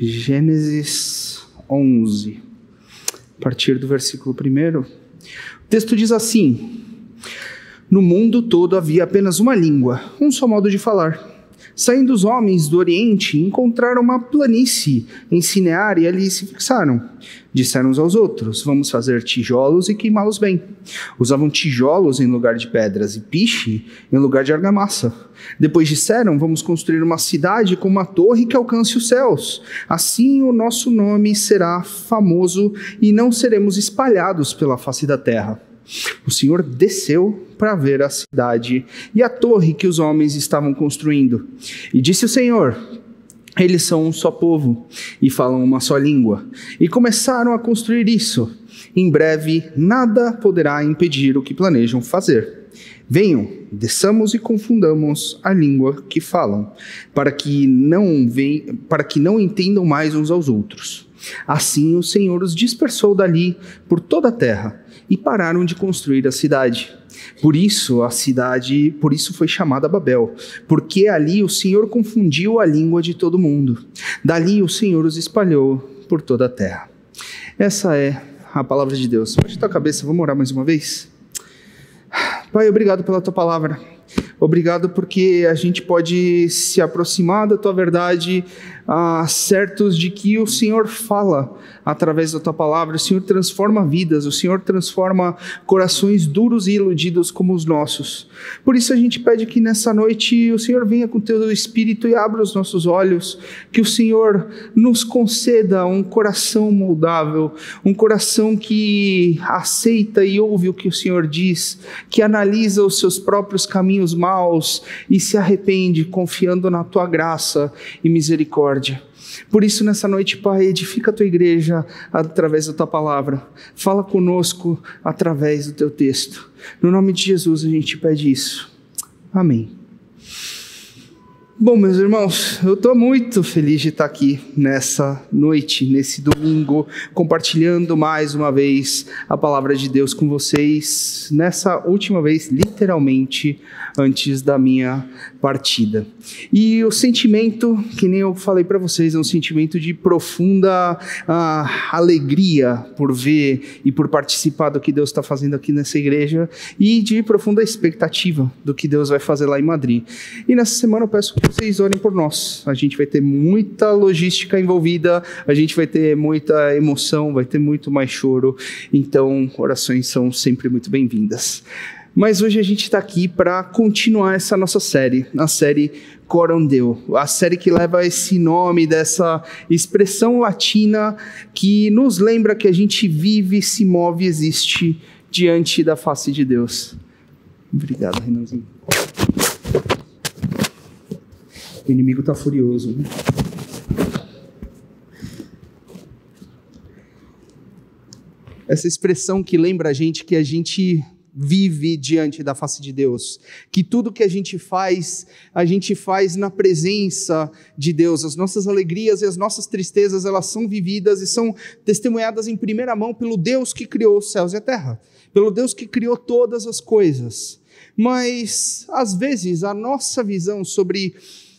Gênesis 11, a partir do versículo 1. O texto diz assim: No mundo todo havia apenas uma língua, um só modo de falar. Saindo os homens do Oriente, encontraram uma planície em Cinear e ali se fixaram. Disseram uns aos outros: Vamos fazer tijolos e queimá-los bem. Usavam tijolos em lugar de pedras e piche em lugar de argamassa. Depois disseram: Vamos construir uma cidade com uma torre que alcance os céus. Assim o nosso nome será famoso e não seremos espalhados pela face da terra. O Senhor desceu para ver a cidade e a torre que os homens estavam construindo. E disse o Senhor: Eles são um só povo e falam uma só língua. E começaram a construir isso. Em breve, nada poderá impedir o que planejam fazer. Venham, desçamos e confundamos a língua que falam, para que não, para que não entendam mais uns aos outros. Assim o Senhor os dispersou dali por toda a terra e pararam de construir a cidade. Por isso a cidade, por isso foi chamada Babel, porque ali o Senhor confundiu a língua de todo mundo. Dali o Senhor os espalhou por toda a terra. Essa é a palavra de Deus. Baixa tua cabeça, vamos orar mais uma vez? Pai, obrigado pela tua palavra. Obrigado porque a gente pode se aproximar da tua verdade, ah, certos de que o Senhor fala através da tua palavra, o Senhor transforma vidas, o Senhor transforma corações duros e iludidos como os nossos. Por isso a gente pede que nessa noite o Senhor venha com teu espírito e abra os nossos olhos, que o Senhor nos conceda um coração moldável, um coração que aceita e ouve o que o Senhor diz, que analisa os seus próprios caminhos maus e se arrepende confiando na tua graça e misericórdia. Por isso, nessa noite, Pai, edifica a tua igreja através da tua palavra. Fala conosco através do teu texto. No nome de Jesus a gente pede isso. Amém. Bom, meus irmãos, eu estou muito feliz de estar aqui nessa noite, nesse domingo, compartilhando mais uma vez a palavra de Deus com vocês, nessa última vez, literalmente, antes da minha partida. E o sentimento, que nem eu falei para vocês, é um sentimento de profunda uh, alegria por ver e por participar do que Deus está fazendo aqui nessa igreja e de profunda expectativa do que Deus vai fazer lá em Madrid. E nessa semana eu peço que vocês orem por nós. A gente vai ter muita logística envolvida, a gente vai ter muita emoção, vai ter muito mais choro. Então, orações são sempre muito bem-vindas. Mas hoje a gente está aqui para continuar essa nossa série, a série Corondeu, a série que leva esse nome dessa expressão latina que nos lembra que a gente vive, se move, existe diante da face de Deus. Obrigado, Renanzinho. O inimigo está furioso. Né? Essa expressão que lembra a gente que a gente vive diante da face de Deus, que tudo que a gente faz, a gente faz na presença de Deus. As nossas alegrias e as nossas tristezas, elas são vividas e são testemunhadas em primeira mão pelo Deus que criou os céus e a terra, pelo Deus que criou todas as coisas. Mas às vezes a nossa visão sobre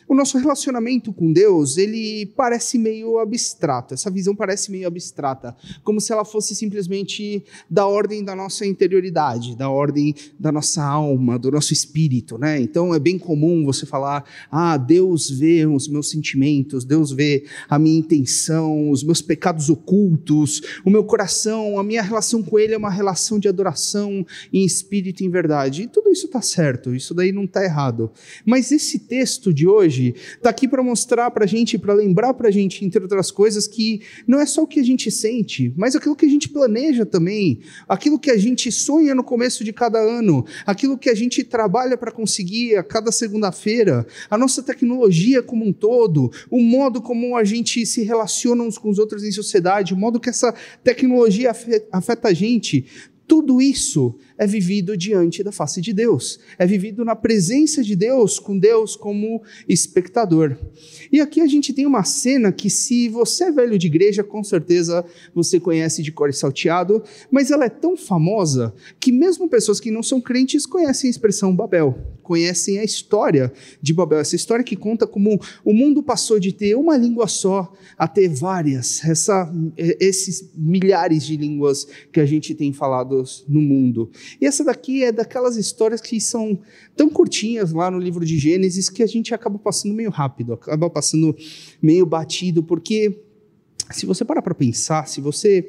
o nosso relacionamento com Deus, ele parece meio abstrato, essa visão parece meio abstrata, como se ela fosse simplesmente da ordem da nossa interioridade, da ordem da nossa alma, do nosso espírito, né? Então é bem comum você falar: "Ah, Deus vê os meus sentimentos, Deus vê a minha intenção, os meus pecados ocultos, o meu coração, a minha relação com ele é uma relação de adoração em espírito e em verdade". E tudo isso está certo, isso daí não está errado. Mas esse texto de hoje hoje está aqui para mostrar para a gente, para lembrar para a gente, entre outras coisas, que não é só o que a gente sente, mas aquilo que a gente planeja também, aquilo que a gente sonha no começo de cada ano, aquilo que a gente trabalha para conseguir a cada segunda-feira, a nossa tecnologia como um todo, o modo como a gente se relaciona uns com os outros em sociedade, o modo que essa tecnologia afeta a gente Tudo isso é vivido diante da face de Deus, é vivido na presença de Deus, com Deus como espectador. E aqui a gente tem uma cena que, se você é velho de igreja, com certeza você conhece de cor e salteado, mas ela é tão famosa que mesmo pessoas que não são crentes conhecem a expressão Babel, conhecem a história de Babel, essa história que conta como o mundo passou de ter uma língua só a ter várias, essa, esses milhares de línguas que a gente tem falado no mundo. E essa daqui é daquelas histórias que são tão curtinhas lá no livro de Gênesis que a gente acaba passando meio rápido, acaba passando meio batido, porque se você parar para pensar, se você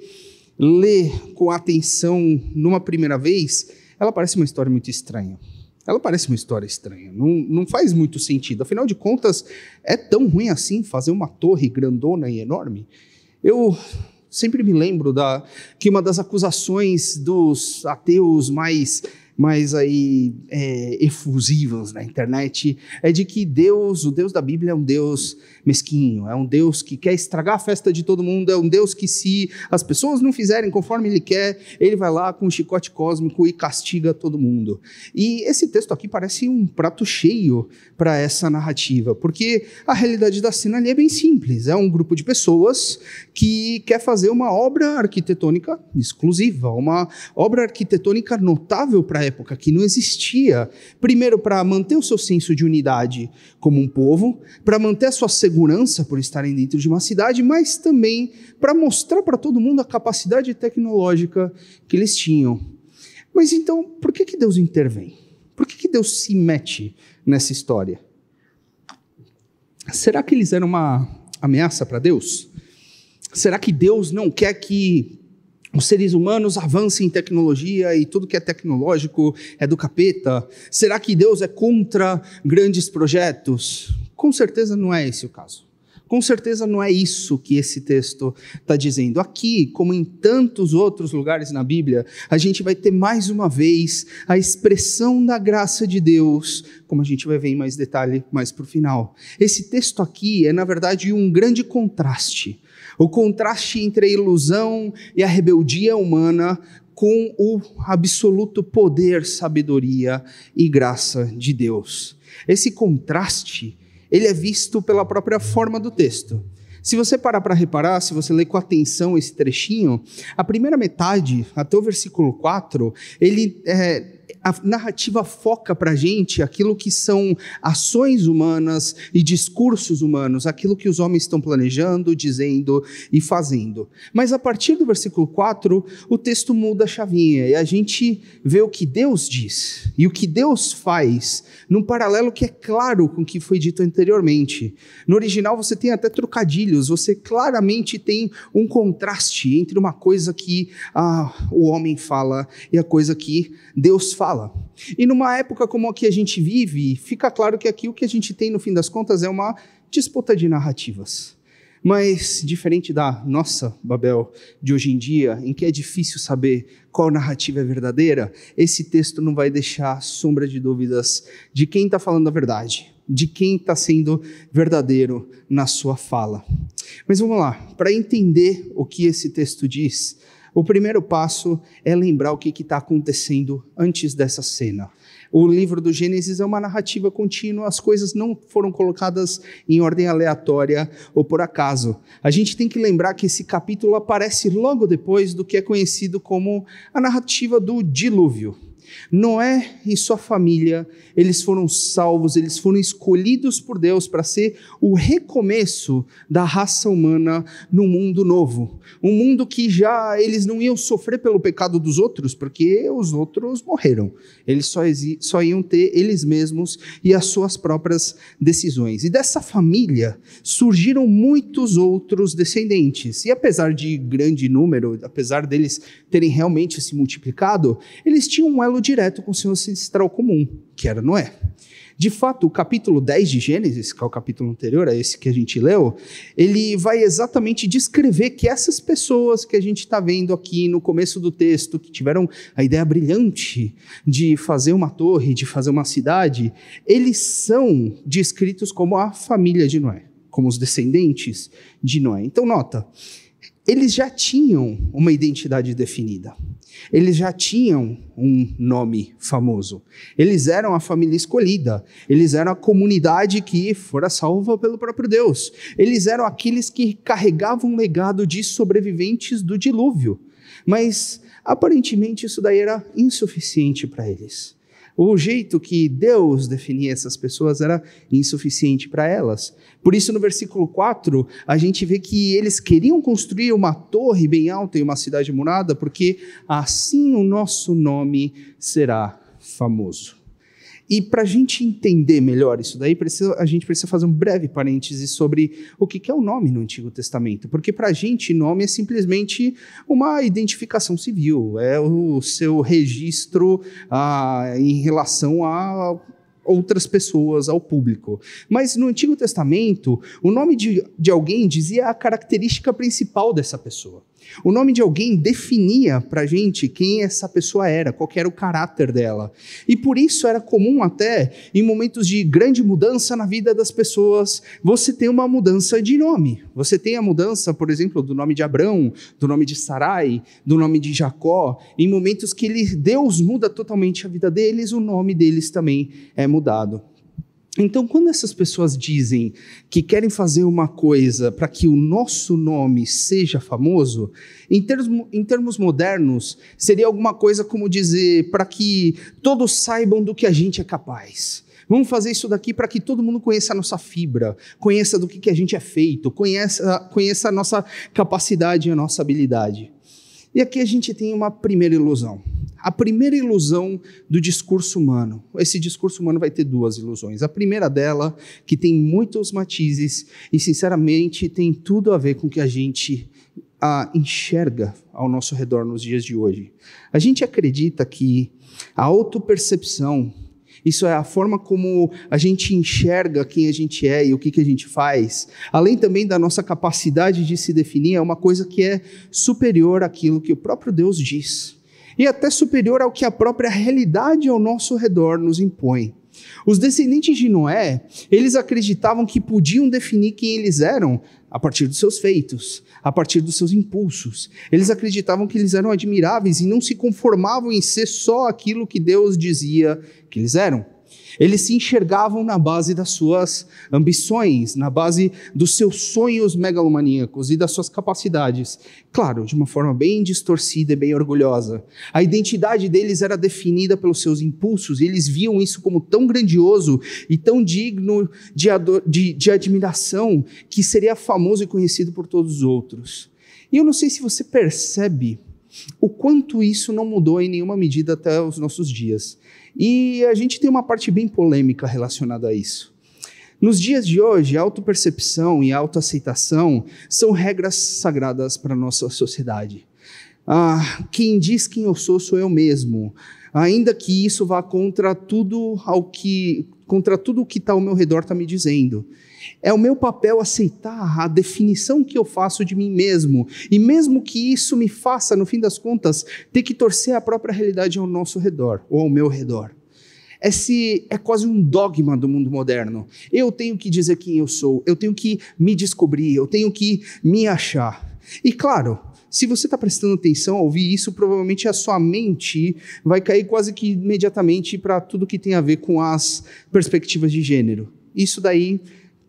lê com atenção numa primeira vez, ela parece uma história muito estranha. Ela parece uma história estranha, não, não faz muito sentido. Afinal de contas, é tão ruim assim fazer uma torre grandona e enorme? Eu sempre me lembro da, que uma das acusações dos ateus mais mais aí é, efusivas na internet é de que Deus, o Deus da Bíblia é um Deus mesquinho, é um Deus que quer estragar a festa de todo mundo, é um Deus que se as pessoas não fizerem conforme ele quer, ele vai lá com um chicote cósmico e castiga todo mundo. E esse texto aqui parece um prato cheio para essa narrativa, porque a realidade da cena ali é bem simples, é um grupo de pessoas que quer fazer uma obra arquitetônica exclusiva, uma obra arquitetônica notável para a época, que não existia. Primeiro, para manter o seu senso de unidade como um povo, para manter a sua segurança por estarem dentro de uma cidade, mas também para mostrar para todo mundo a capacidade tecnológica que eles tinham. Mas então, por que, que Deus intervém? Por que, que Deus se mete nessa história? Será que eles eram uma ameaça para Deus? Será que Deus não quer que os seres humanos avancem em tecnologia e tudo que é tecnológico é do capeta? Será que Deus é contra grandes projetos? Com certeza não é esse o caso. Com certeza não é isso que esse texto está dizendo. Aqui, como em tantos outros lugares na Bíblia, a gente vai ter mais uma vez a expressão da graça de Deus, como a gente vai ver em mais detalhe mais para o final. Esse texto aqui é, na verdade, um grande contraste o contraste entre a ilusão e a rebeldia humana com o absoluto poder, sabedoria e graça de Deus. Esse contraste, ele é visto pela própria forma do texto. Se você parar para reparar, se você ler com atenção esse trechinho, a primeira metade, até o versículo 4, ele é, a narrativa foca para a gente aquilo que são ações humanas e discursos humanos, aquilo que os homens estão planejando, dizendo e fazendo. Mas a partir do versículo 4, o texto muda a chavinha e a gente vê o que Deus diz e o que Deus faz, num paralelo que é claro com o que foi dito anteriormente. No original você tem até trocadilhos, você claramente tem um contraste entre uma coisa que ah, o homem fala e a coisa que Deus fala fala. E numa época como a que a gente vive, fica claro que aqui o que a gente tem, no fim das contas, é uma disputa de narrativas. Mas, diferente da nossa Babel de hoje em dia, em que é difícil saber qual narrativa é verdadeira, esse texto não vai deixar sombra de dúvidas de quem está falando a verdade, de quem está sendo verdadeiro na sua fala. Mas vamos lá, para entender o que esse texto diz, o primeiro passo é lembrar o que está acontecendo antes dessa cena. O livro do Gênesis é uma narrativa contínua, as coisas não foram colocadas em ordem aleatória ou por acaso. A gente tem que lembrar que esse capítulo aparece logo depois do que é conhecido como a narrativa do dilúvio. Noé e sua família, eles foram salvos, eles foram escolhidos por Deus para ser o recomeço da raça humana no mundo novo. Um mundo que já eles não iam sofrer pelo pecado dos outros, porque os outros morreram. Eles só, só iam ter eles mesmos e as suas próprias decisões. E dessa família surgiram muitos outros descendentes. E apesar de grande número, apesar deles terem realmente se multiplicado, eles tinham um elo direto com o seu ancestral comum, que era Noé. De fato, o capítulo 10 de Gênesis, que é o capítulo anterior a esse que a gente leu, ele vai exatamente descrever que essas pessoas que a gente está vendo aqui no começo do texto, que tiveram a ideia brilhante de fazer uma torre, de fazer uma cidade, eles são descritos como a família de Noé, como os descendentes de Noé. Então, nota, eles já tinham uma identidade definida. Eles já tinham um nome famoso. Eles eram a família escolhida. Eles eram a comunidade que fora salva pelo próprio Deus. Eles eram aqueles que carregavam um legado de sobreviventes do dilúvio. Mas aparentemente isso daí era insuficiente para eles. O jeito que Deus definia essas pessoas era insuficiente para elas. Por isso, no versículo 4, a gente vê que eles queriam construir uma torre bem alta em uma cidade murada, porque assim o nosso nome será famoso. E para a gente entender melhor isso daí, precisa, a gente precisa fazer um breve parêntese sobre o que, que é o nome no Antigo Testamento. Porque para a gente, nome é simplesmente uma identificação civil, é o seu registro ah, em relação a outras pessoas, ao público. Mas no Antigo Testamento, o nome de, de alguém dizia a característica principal dessa pessoa. O nome de alguém definia para a gente quem essa pessoa era, qual era o caráter dela. E por isso era comum até, em momentos de grande mudança na vida das pessoas, você ter uma mudança de nome. Você tem a mudança, por exemplo, do nome de Abrão, do nome de Sarai, do nome de Jacó. Em momentos que ele, Deus muda totalmente a vida deles, o nome deles também é mudado. Então, quando essas pessoas dizem que querem fazer uma coisa para que o nosso nome seja famoso, em termos, em termos modernos, seria alguma coisa como dizer para que todos saibam do que a gente é capaz. Vamos fazer isso daqui para que todo mundo conheça a nossa fibra, conheça do que, que a gente é feito, conheça, conheça a nossa capacidade e a nossa habilidade. E aqui a gente tem uma primeira ilusão. A primeira ilusão do discurso humano. Esse discurso humano vai ter duas ilusões. A primeira dela, que tem muitos matizes e, sinceramente, tem tudo a ver com o que a gente a, enxerga ao nosso redor nos dias de hoje. A gente acredita que a autopercepção isso é a forma como a gente enxerga quem a gente é e o que, que a gente faz. Além também da nossa capacidade de se definir, é uma coisa que é superior àquilo que o próprio Deus diz. E até superior ao que a própria realidade ao nosso redor nos impõe. Os descendentes de Noé, eles acreditavam que podiam definir quem eles eram a partir dos seus feitos, a partir dos seus impulsos. Eles acreditavam que eles eram admiráveis e não se conformavam em ser só aquilo que Deus dizia que eles eram. Eles se enxergavam na base das suas ambições, na base dos seus sonhos megalomaníacos e das suas capacidades. Claro, de uma forma bem distorcida e bem orgulhosa. A identidade deles era definida pelos seus impulsos e eles viam isso como tão grandioso e tão digno de, de, de admiração que seria famoso e conhecido por todos os outros. E eu não sei se você percebe o quanto isso não mudou em nenhuma medida até os nossos dias. E a gente tem uma parte bem polêmica relacionada a isso. Nos dias de hoje, autopercepção e autoaceitação são regras sagradas para a nossa sociedade. Ah, quem diz quem eu sou, sou eu mesmo. Ainda que isso vá contra tudo ao que contra tudo o que está ao meu redor está me dizendo. É o meu papel aceitar a definição que eu faço de mim mesmo. E mesmo que isso me faça, no fim das contas, ter que torcer a própria realidade ao nosso redor, ou ao meu redor. Esse é quase um dogma do mundo moderno. Eu tenho que dizer quem eu sou, eu tenho que me descobrir, eu tenho que me achar. E claro, se você está prestando atenção a ouvir isso, provavelmente a sua mente vai cair quase que imediatamente para tudo que tem a ver com as perspectivas de gênero. Isso daí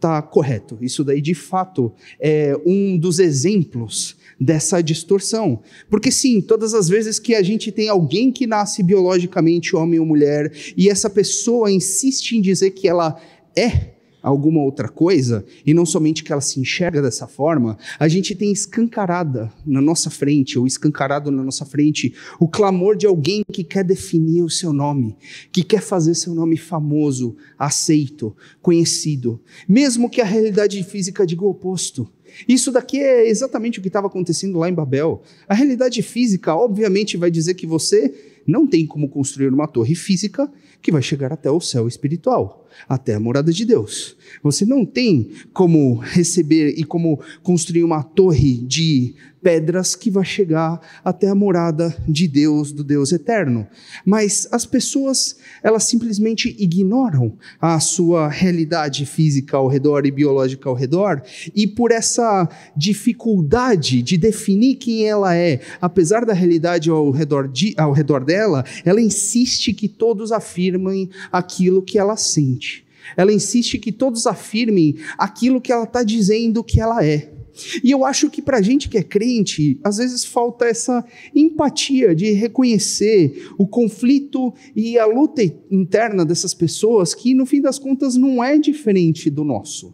está correto. Isso daí, de fato, é um dos exemplos dessa distorção. Porque, sim, todas as vezes que a gente tem alguém que nasce biologicamente homem ou mulher e essa pessoa insiste em dizer que ela é alguma outra coisa, e não somente que ela se enxerga dessa forma, a gente tem escancarada na nossa frente, ou escancarado na nossa frente, o clamor de alguém que quer definir o seu nome, que quer fazer seu nome famoso, aceito, conhecido, mesmo que a realidade física diga o oposto. Isso daqui é exatamente o que estava acontecendo lá em Babel. A realidade física, obviamente, vai dizer que você não tem como construir uma torre física que vai chegar até o céu espiritual, até a morada de Deus. Você não tem como receber e como construir uma torre de pedras que vai chegar até a morada de Deus, do Deus eterno. Mas as pessoas, elas simplesmente ignoram a sua realidade física ao redor e biológica ao redor, e por essa dificuldade de definir quem ela é, apesar da realidade ao redor, de, ao redor dela, ela insiste que todos afirmem aquilo que ela sente. Ela insiste que todos afirmem aquilo que ela está dizendo que ela é. E eu acho que para a gente que é crente, às vezes falta essa empatia de reconhecer o conflito e a luta interna dessas pessoas, que no fim das contas não é diferente do nosso.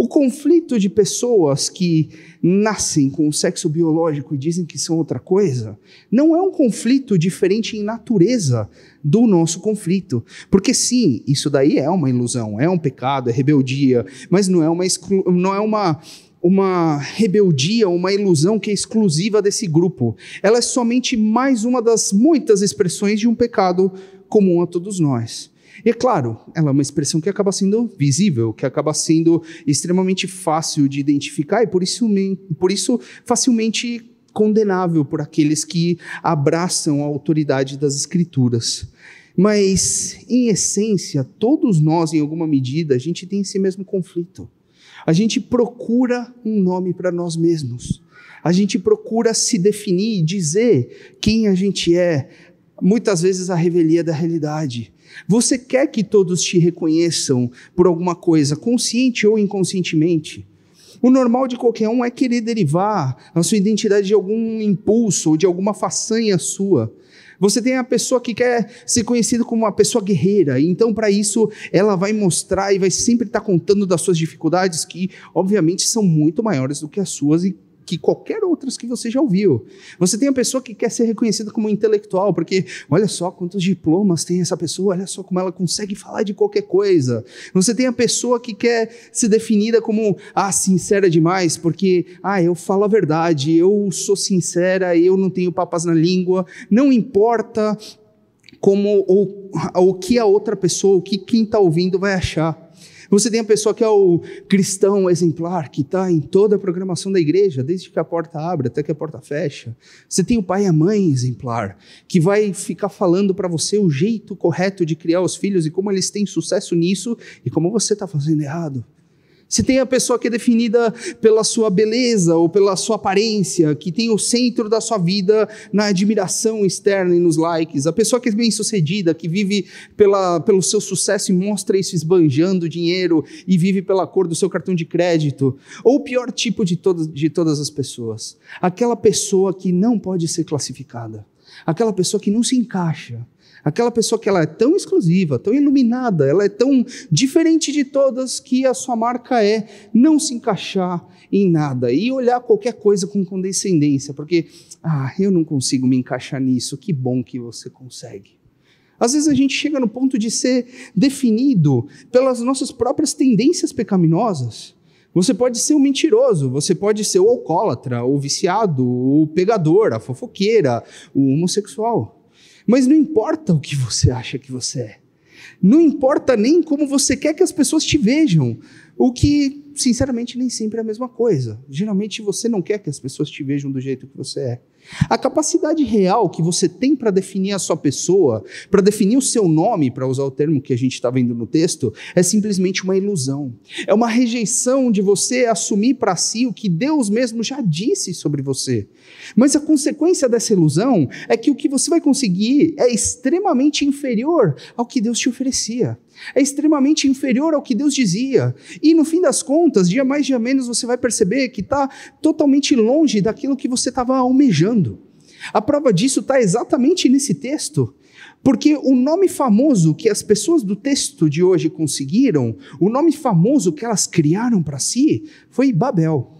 O conflito de pessoas que nascem com o sexo biológico e dizem que são outra coisa, não é um conflito diferente em natureza do nosso conflito. Porque sim, isso daí é uma ilusão, é um pecado, é rebeldia, mas não é uma, não é uma uma rebeldia, uma ilusão que é exclusiva desse grupo. Ela é somente mais uma das muitas expressões de um pecado comum a todos nós. E é claro, ela é uma expressão que acaba sendo visível, que acaba sendo extremamente fácil de identificar e por isso, por isso facilmente condenável por aqueles que abraçam a autoridade das Escrituras. Mas, em essência, todos nós, em alguma medida, a gente tem esse mesmo conflito. A gente procura um nome para nós mesmos. A gente procura se definir, dizer quem a gente é. Muitas vezes a revelia da realidade. Você quer que todos te reconheçam por alguma coisa, consciente ou inconscientemente. O normal de qualquer um é querer derivar a sua identidade de algum impulso ou de alguma façanha sua. Você tem a pessoa que quer ser conhecida como uma pessoa guerreira, então para isso ela vai mostrar e vai sempre estar tá contando das suas dificuldades, que obviamente são muito maiores do que as suas e que qualquer outras que você já ouviu. Você tem a pessoa que quer ser reconhecida como intelectual, porque olha só quantos diplomas tem essa pessoa, olha só como ela consegue falar de qualquer coisa. Você tem a pessoa que quer ser definida como ah, sincera demais, porque ah, eu falo a verdade, eu sou sincera, eu não tenho papas na língua, não importa como ou o que a outra pessoa, o que quem está ouvindo vai achar. Você tem a pessoa que é o cristão exemplar, que está em toda a programação da igreja, desde que a porta abre até que a porta fecha. Você tem o pai e a mãe exemplar, que vai ficar falando para você o jeito correto de criar os filhos e como eles têm sucesso nisso e como você está fazendo errado. Se tem a pessoa que é definida pela sua beleza ou pela sua aparência, que tem o centro da sua vida na admiração externa e nos likes, a pessoa que é bem sucedida, que vive pela, pelo seu sucesso e mostra isso esbanjando dinheiro e vive pela cor do seu cartão de crédito, ou o pior tipo de, todo, de todas as pessoas, aquela pessoa que não pode ser classificada, aquela pessoa que não se encaixa, Aquela pessoa que ela é tão exclusiva, tão iluminada, ela é tão diferente de todas que a sua marca é não se encaixar em nada e olhar qualquer coisa com condescendência, porque ah, eu não consigo me encaixar nisso. Que bom que você consegue. Às vezes a gente chega no ponto de ser definido pelas nossas próprias tendências pecaminosas. Você pode ser um mentiroso, você pode ser o alcoólatra, o viciado, o pegador, a fofoqueira, o homossexual. Mas não importa o que você acha que você é. Não importa nem como você quer que as pessoas te vejam. O que, sinceramente, nem sempre é a mesma coisa. Geralmente você não quer que as pessoas te vejam do jeito que você é. A capacidade real que você tem para definir a sua pessoa, para definir o seu nome, para usar o termo que a gente está vendo no texto, é simplesmente uma ilusão. É uma rejeição de você assumir para si o que Deus mesmo já disse sobre você. Mas a consequência dessa ilusão é que o que você vai conseguir é extremamente inferior ao que Deus te oferecia. É extremamente inferior ao que Deus dizia. E no fim das contas, dia mais, dia menos, você vai perceber que está totalmente longe daquilo que você estava almejando. A prova disso está exatamente nesse texto. Porque o nome famoso que as pessoas do texto de hoje conseguiram, o nome famoso que elas criaram para si, foi Babel.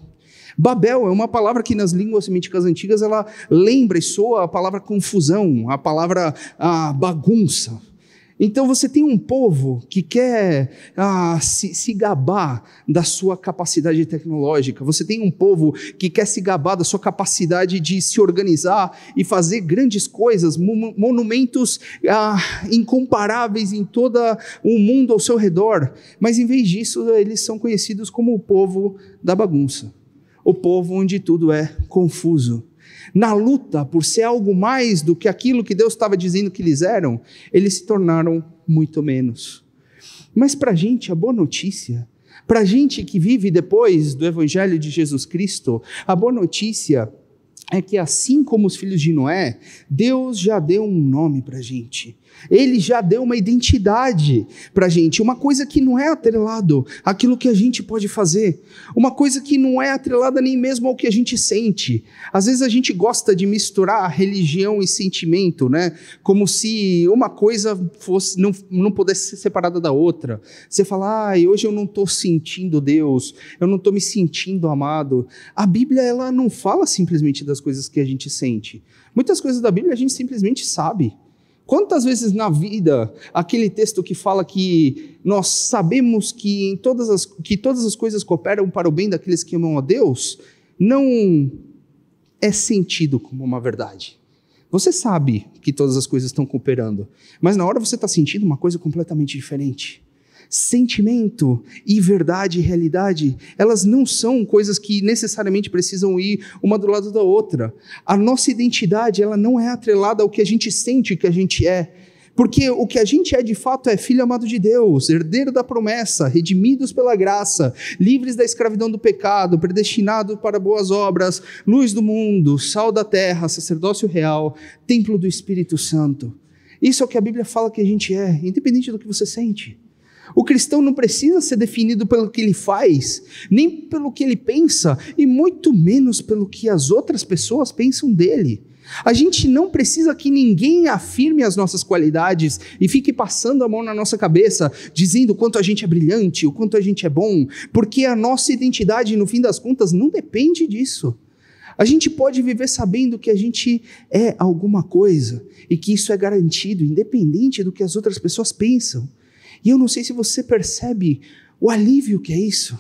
Babel é uma palavra que nas línguas semíticas antigas ela lembra e soa a palavra confusão, a palavra a bagunça. Então você tem um povo que quer ah, se, se, gabar da sua capacidade tecnológica, você tem um povo que quer se gabar da sua capacidade de se organizar e fazer grandes coisas, monumentos ah, incomparáveis em todo o mundo ao seu redor, mas em vez disso eles são conhecidos como o povo da bagunça. o povo onde tudo é confuso. Na luta por ser algo mais do que aquilo que Deus estava dizendo que eles eram, eles se tornaram muito menos. Mas para a gente, a boa notícia, para a gente que vive depois do Evangelho de Jesus Cristo, a boa notícia é que assim como os filhos de Noé, Deus já deu um nome para a gente. Ele já deu uma identidade para a gente, uma coisa que não é atrelado àquilo que a gente pode fazer, uma coisa que não é atrelada nem mesmo ao que a gente sente. Às vezes a gente gosta de misturar religião e sentimento, né? Como se uma coisa fosse não, não pudesse ser separada da outra. Você fala, ah, hoje eu não estou sentindo Deus, eu não estou me sentindo amado. A Bíblia ela não fala simplesmente das coisas que a gente sente. Muitas coisas da Bíblia a gente simplesmente sabe. Quantas vezes na vida, aquele texto que fala que nós sabemos que, em todas as, que todas as coisas cooperam para o bem daqueles que amam a Deus, não é sentido como uma verdade. Você sabe que todas as coisas estão cooperando, mas na hora você está sentindo uma coisa completamente diferente sentimento e verdade e realidade, elas não são coisas que necessariamente precisam ir uma do lado da outra. A nossa identidade, ela não é atrelada ao que a gente sente que a gente é. Porque o que a gente é de fato é filho amado de Deus, herdeiro da promessa, redimidos pela graça, livres da escravidão do pecado, predestinados para boas obras, luz do mundo, sal da terra, sacerdócio real, templo do Espírito Santo. Isso é o que a Bíblia fala que a gente é, independente do que você sente. O cristão não precisa ser definido pelo que ele faz, nem pelo que ele pensa, e muito menos pelo que as outras pessoas pensam dele. A gente não precisa que ninguém afirme as nossas qualidades e fique passando a mão na nossa cabeça, dizendo o quanto a gente é brilhante, o quanto a gente é bom, porque a nossa identidade, no fim das contas, não depende disso. A gente pode viver sabendo que a gente é alguma coisa e que isso é garantido, independente do que as outras pessoas pensam. E eu não sei se você percebe o alívio que é isso.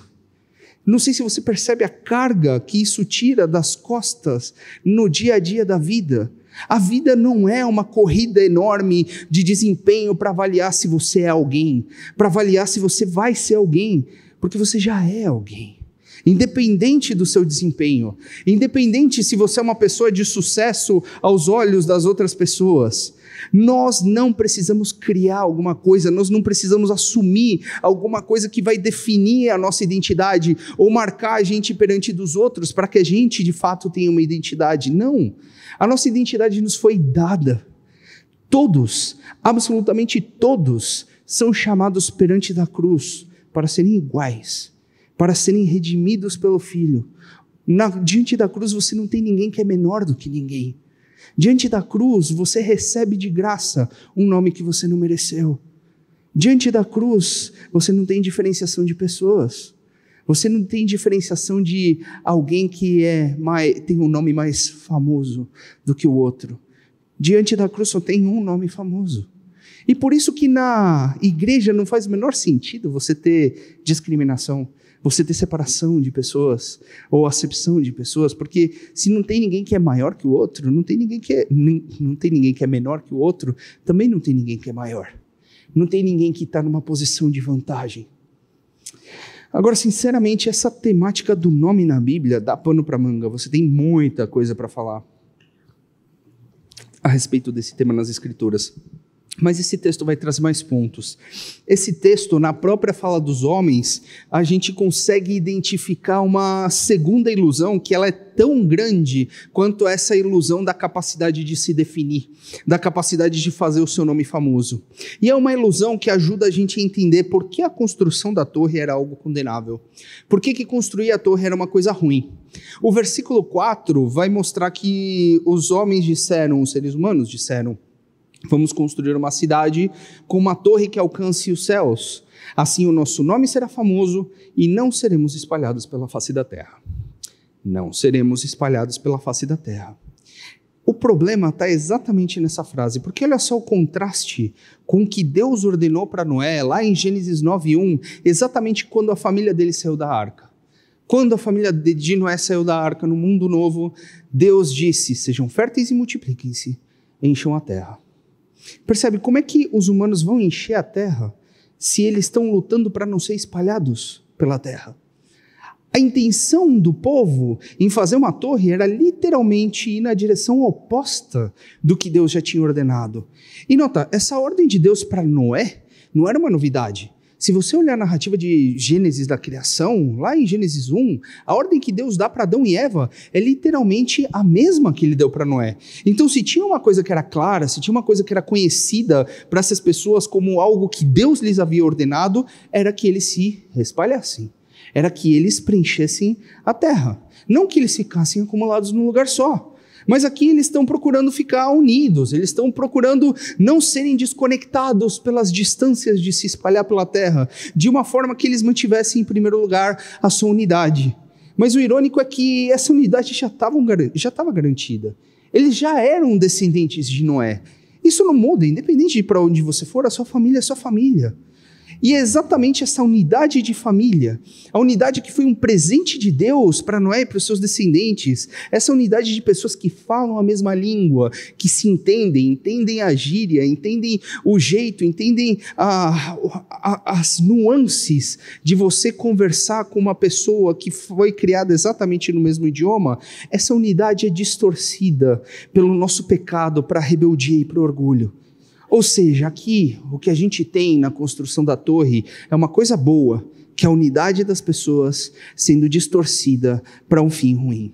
Não sei se você percebe a carga que isso tira das costas no dia a dia da vida. A vida não é uma corrida enorme de desempenho para avaliar se você é alguém, para avaliar se você vai ser alguém, porque você já é alguém. Independente do seu desempenho, independente se você é uma pessoa de sucesso aos olhos das outras pessoas, nós não precisamos criar alguma coisa, nós não precisamos assumir alguma coisa que vai definir a nossa identidade ou marcar a gente perante dos outros para que a gente de fato tenha uma identidade. Não. A nossa identidade nos foi dada. Todos, absolutamente todos, são chamados perante da cruz para serem iguais, para serem redimidos pelo Filho. Na, diante da cruz você não tem ninguém que é menor do que ninguém. Diante da cruz, você recebe de graça um nome que você não mereceu. Diante da cruz, você não tem diferenciação de pessoas. Você não tem diferenciação de alguém que é mais, tem um nome mais famoso do que o outro. Diante da cruz só tem um nome famoso. E por isso que na igreja não faz o menor sentido você ter discriminação você ter separação de pessoas ou acepção de pessoas, porque se não tem ninguém que é maior que o outro, não tem ninguém que é, não tem ninguém que é menor que o outro, também não tem ninguém que é maior. Não tem ninguém que está numa posição de vantagem. Agora, sinceramente, essa temática do nome na Bíblia dá pano para manga. Você tem muita coisa para falar a respeito desse tema nas Escrituras. Mas esse texto vai trazer mais pontos. Esse texto, na própria fala dos homens, a gente consegue identificar uma segunda ilusão que ela é tão grande quanto essa ilusão da capacidade de se definir, da capacidade de fazer o seu nome famoso. E é uma ilusão que ajuda a gente a entender por que a construção da torre era algo condenável. Por que, que construir a torre era uma coisa ruim. O versículo 4 vai mostrar que os homens disseram, os seres humanos disseram, Vamos construir uma cidade com uma torre que alcance os céus. Assim o nosso nome será famoso e não seremos espalhados pela face da terra. Não seremos espalhados pela face da terra. O problema está exatamente nessa frase, porque olha só o contraste com o que Deus ordenou para Noé, lá em Gênesis 9:1, exatamente quando a família dele saiu da arca. Quando a família de Noé saiu da arca no mundo novo, Deus disse: Sejam férteis e multipliquem-se, encham a terra. Percebe como é que os humanos vão encher a terra se eles estão lutando para não ser espalhados pela terra? A intenção do povo em fazer uma torre era literalmente ir na direção oposta do que Deus já tinha ordenado. E nota, essa ordem de Deus para Noé não era uma novidade. Se você olhar a narrativa de Gênesis da criação, lá em Gênesis 1, a ordem que Deus dá para Adão e Eva é literalmente a mesma que ele deu para Noé. Então, se tinha uma coisa que era clara, se tinha uma coisa que era conhecida para essas pessoas como algo que Deus lhes havia ordenado, era que eles se espalhassem. Era que eles preenchessem a terra. Não que eles ficassem acumulados num lugar só. Mas aqui eles estão procurando ficar unidos, eles estão procurando não serem desconectados pelas distâncias de se espalhar pela terra, de uma forma que eles mantivessem em primeiro lugar a sua unidade. Mas o irônico é que essa unidade já estava garantida. Eles já eram descendentes de Noé. Isso não muda, independente de para onde você for, a sua família é sua família. E é exatamente essa unidade de família, a unidade que foi um presente de Deus para Noé e para os seus descendentes, essa unidade de pessoas que falam a mesma língua, que se entendem, entendem a gíria, entendem o jeito, entendem a, a, as nuances de você conversar com uma pessoa que foi criada exatamente no mesmo idioma, essa unidade é distorcida pelo nosso pecado, para a rebeldia e para o orgulho. Ou seja, aqui o que a gente tem na construção da torre é uma coisa boa, que é a unidade das pessoas sendo distorcida para um fim ruim.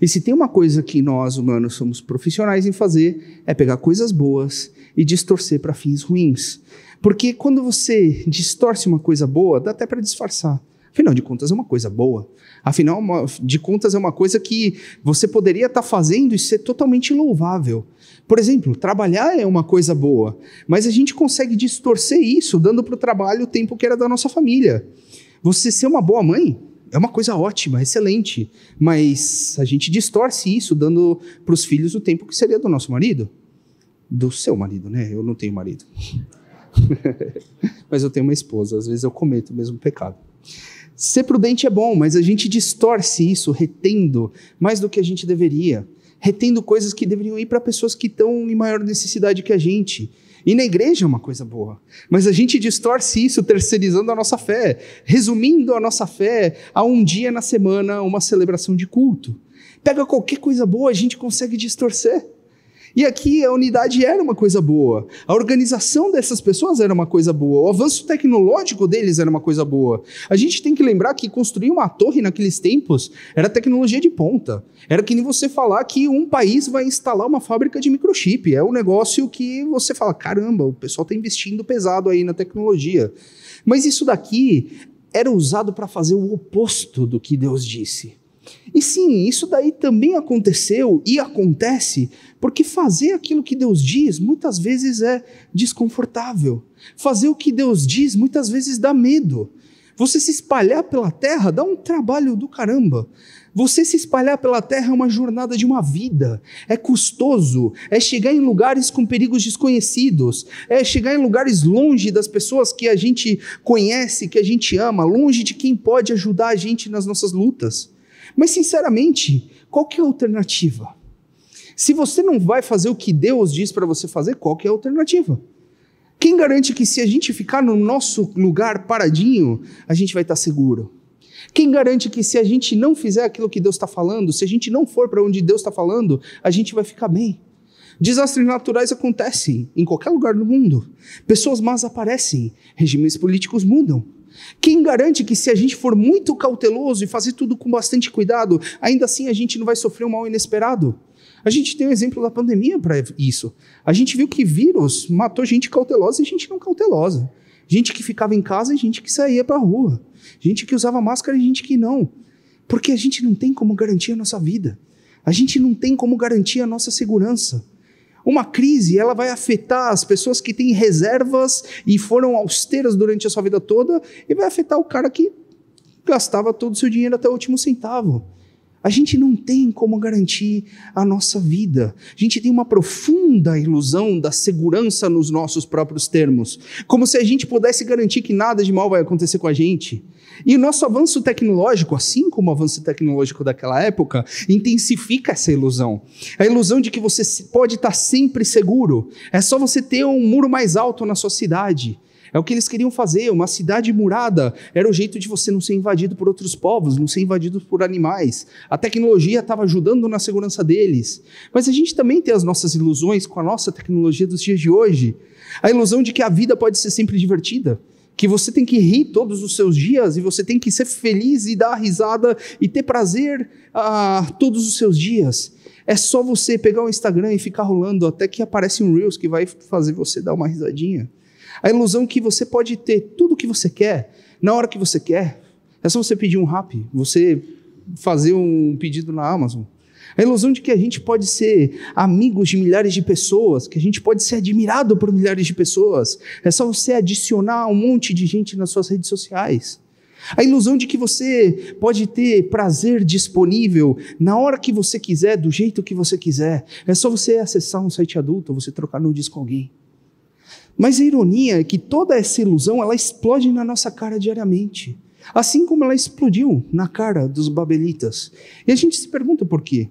E se tem uma coisa que nós humanos somos profissionais em fazer, é pegar coisas boas e distorcer para fins ruins. Porque quando você distorce uma coisa boa, dá até para disfarçar. Afinal de contas, é uma coisa boa. Afinal de contas, é uma coisa que você poderia estar tá fazendo e ser totalmente louvável. Por exemplo, trabalhar é uma coisa boa, mas a gente consegue distorcer isso dando para o trabalho o tempo que era da nossa família. Você ser uma boa mãe é uma coisa ótima, excelente, mas a gente distorce isso dando para os filhos o tempo que seria do nosso marido. Do seu marido, né? Eu não tenho marido. mas eu tenho uma esposa, às vezes eu cometo o mesmo pecado. Ser prudente é bom, mas a gente distorce isso, retendo mais do que a gente deveria retendo coisas que deveriam ir para pessoas que estão em maior necessidade que a gente. E na igreja é uma coisa boa, mas a gente distorce isso terceirizando a nossa fé, resumindo a nossa fé a um dia na semana, uma celebração de culto. Pega qualquer coisa boa, a gente consegue distorcer. E aqui a unidade era uma coisa boa, a organização dessas pessoas era uma coisa boa, o avanço tecnológico deles era uma coisa boa. A gente tem que lembrar que construir uma torre naqueles tempos era tecnologia de ponta. Era que nem você falar que um país vai instalar uma fábrica de microchip. É um negócio que você fala: caramba, o pessoal está investindo pesado aí na tecnologia. Mas isso daqui era usado para fazer o oposto do que Deus disse. E sim, isso daí também aconteceu e acontece porque fazer aquilo que Deus diz muitas vezes é desconfortável. Fazer o que Deus diz muitas vezes dá medo. Você se espalhar pela terra dá um trabalho do caramba. Você se espalhar pela terra é uma jornada de uma vida. É custoso. É chegar em lugares com perigos desconhecidos. É chegar em lugares longe das pessoas que a gente conhece, que a gente ama, longe de quem pode ajudar a gente nas nossas lutas. Mas, sinceramente, qual que é a alternativa? Se você não vai fazer o que Deus diz para você fazer, qual que é a alternativa? Quem garante que se a gente ficar no nosso lugar paradinho, a gente vai estar seguro? Quem garante que se a gente não fizer aquilo que Deus está falando, se a gente não for para onde Deus está falando, a gente vai ficar bem? Desastres naturais acontecem em qualquer lugar do mundo. Pessoas más aparecem, regimes políticos mudam. Quem garante que se a gente for muito cauteloso e fazer tudo com bastante cuidado, ainda assim a gente não vai sofrer um mal inesperado? A gente tem o um exemplo da pandemia para isso. A gente viu que vírus matou gente cautelosa e gente não cautelosa. Gente que ficava em casa e gente que saía para a rua. Gente que usava máscara e gente que não. Porque a gente não tem como garantir a nossa vida. A gente não tem como garantir a nossa segurança. Uma crise, ela vai afetar as pessoas que têm reservas e foram austeras durante a sua vida toda e vai afetar o cara que gastava todo o seu dinheiro até o último centavo. A gente não tem como garantir a nossa vida. A gente tem uma profunda ilusão da segurança nos nossos próprios termos, como se a gente pudesse garantir que nada de mal vai acontecer com a gente. E o nosso avanço tecnológico, assim como o avanço tecnológico daquela época, intensifica essa ilusão. A ilusão de que você pode estar sempre seguro. É só você ter um muro mais alto na sua cidade. É o que eles queriam fazer. Uma cidade murada era o jeito de você não ser invadido por outros povos, não ser invadido por animais. A tecnologia estava ajudando na segurança deles. Mas a gente também tem as nossas ilusões com a nossa tecnologia dos dias de hoje. A ilusão de que a vida pode ser sempre divertida. Que você tem que rir todos os seus dias e você tem que ser feliz e dar risada e ter prazer ah, todos os seus dias. É só você pegar o Instagram e ficar rolando até que aparece um Reels que vai fazer você dar uma risadinha. A ilusão que você pode ter tudo o que você quer, na hora que você quer. É só você pedir um rap, você fazer um pedido na Amazon. A ilusão de que a gente pode ser amigos de milhares de pessoas, que a gente pode ser admirado por milhares de pessoas. É só você adicionar um monte de gente nas suas redes sociais. A ilusão de que você pode ter prazer disponível na hora que você quiser, do jeito que você quiser. É só você acessar um site adulto, você trocar nudes com alguém. Mas a ironia é que toda essa ilusão ela explode na nossa cara diariamente, assim como ela explodiu na cara dos babelitas. E a gente se pergunta por quê?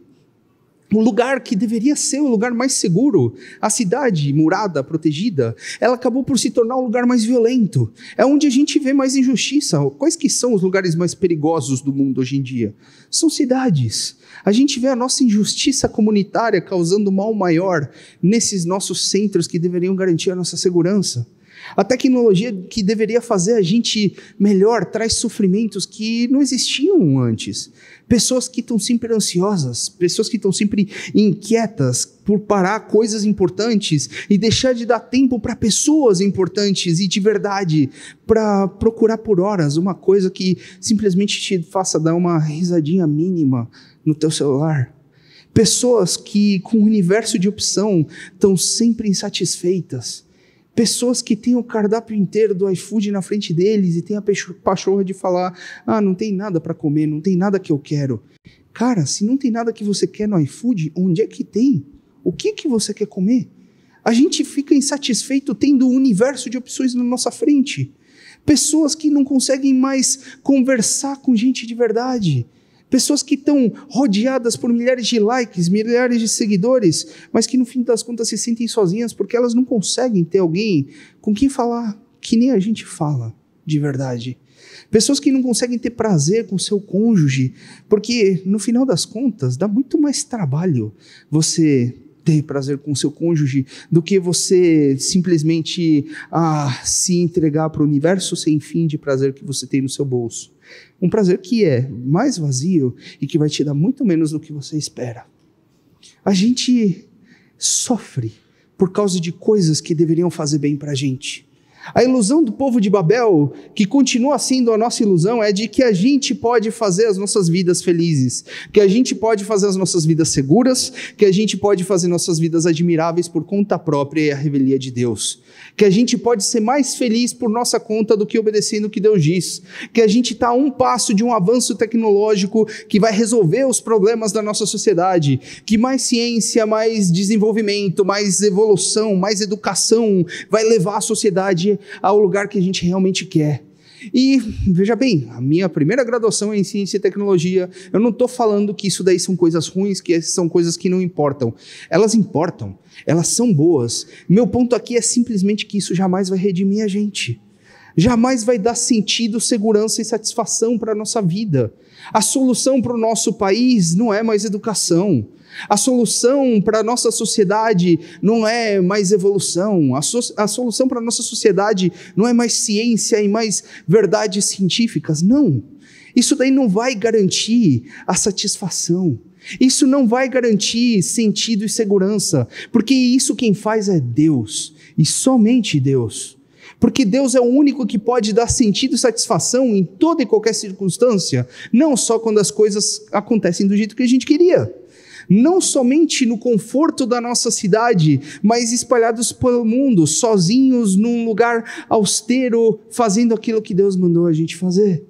O lugar que deveria ser o lugar mais seguro, a cidade murada, protegida, ela acabou por se tornar um lugar mais violento. É onde a gente vê mais injustiça. Quais que são os lugares mais perigosos do mundo hoje em dia? São cidades. A gente vê a nossa injustiça comunitária causando mal maior nesses nossos centros que deveriam garantir a nossa segurança. A tecnologia que deveria fazer a gente melhor traz sofrimentos que não existiam antes. Pessoas que estão sempre ansiosas, pessoas que estão sempre inquietas por parar coisas importantes e deixar de dar tempo para pessoas importantes e de verdade, para procurar por horas uma coisa que simplesmente te faça dar uma risadinha mínima no teu celular. Pessoas que, com o universo de opção, estão sempre insatisfeitas Pessoas que têm o cardápio inteiro do iFood na frente deles e têm a pachorra de falar: ah, não tem nada para comer, não tem nada que eu quero. Cara, se não tem nada que você quer no iFood, onde é que tem? O que que você quer comer? A gente fica insatisfeito tendo um universo de opções na nossa frente. Pessoas que não conseguem mais conversar com gente de verdade Pessoas que estão rodeadas por milhares de likes, milhares de seguidores, mas que no fim das contas se sentem sozinhas porque elas não conseguem ter alguém com quem falar que nem a gente fala de verdade. Pessoas que não conseguem ter prazer com seu cônjuge, porque no final das contas dá muito mais trabalho você ter prazer com seu cônjuge do que você simplesmente ah, se entregar para o universo sem fim de prazer que você tem no seu bolso. Um prazer que é mais vazio e que vai te dar muito menos do que você espera. A gente sofre por causa de coisas que deveriam fazer bem para a gente. A ilusão do povo de Babel, que continua sendo a nossa ilusão, é de que a gente pode fazer as nossas vidas felizes, que a gente pode fazer as nossas vidas seguras, que a gente pode fazer nossas vidas admiráveis por conta própria e a revelia de Deus, que a gente pode ser mais feliz por nossa conta do que obedecendo o que Deus diz, que a gente está a um passo de um avanço tecnológico que vai resolver os problemas da nossa sociedade, que mais ciência, mais desenvolvimento, mais evolução, mais educação vai levar a sociedade ao lugar que a gente realmente quer. E veja bem, a minha primeira graduação é em ciência e tecnologia. Eu não estou falando que isso daí são coisas ruins, que são coisas que não importam. Elas importam, elas são boas. Meu ponto aqui é simplesmente que isso jamais vai redimir a gente. Jamais vai dar sentido, segurança e satisfação para a nossa vida. A solução para o nosso país não é mais educação. A solução para a nossa sociedade não é mais evolução, a, so a solução para a nossa sociedade não é mais ciência e mais verdades científicas, não. Isso daí não vai garantir a satisfação. Isso não vai garantir sentido e segurança, porque isso quem faz é Deus, e somente Deus. Porque Deus é o único que pode dar sentido e satisfação em toda e qualquer circunstância, não só quando as coisas acontecem do jeito que a gente queria não somente no conforto da nossa cidade, mas espalhados pelo mundo, sozinhos num lugar austero, fazendo aquilo que Deus mandou a gente fazer.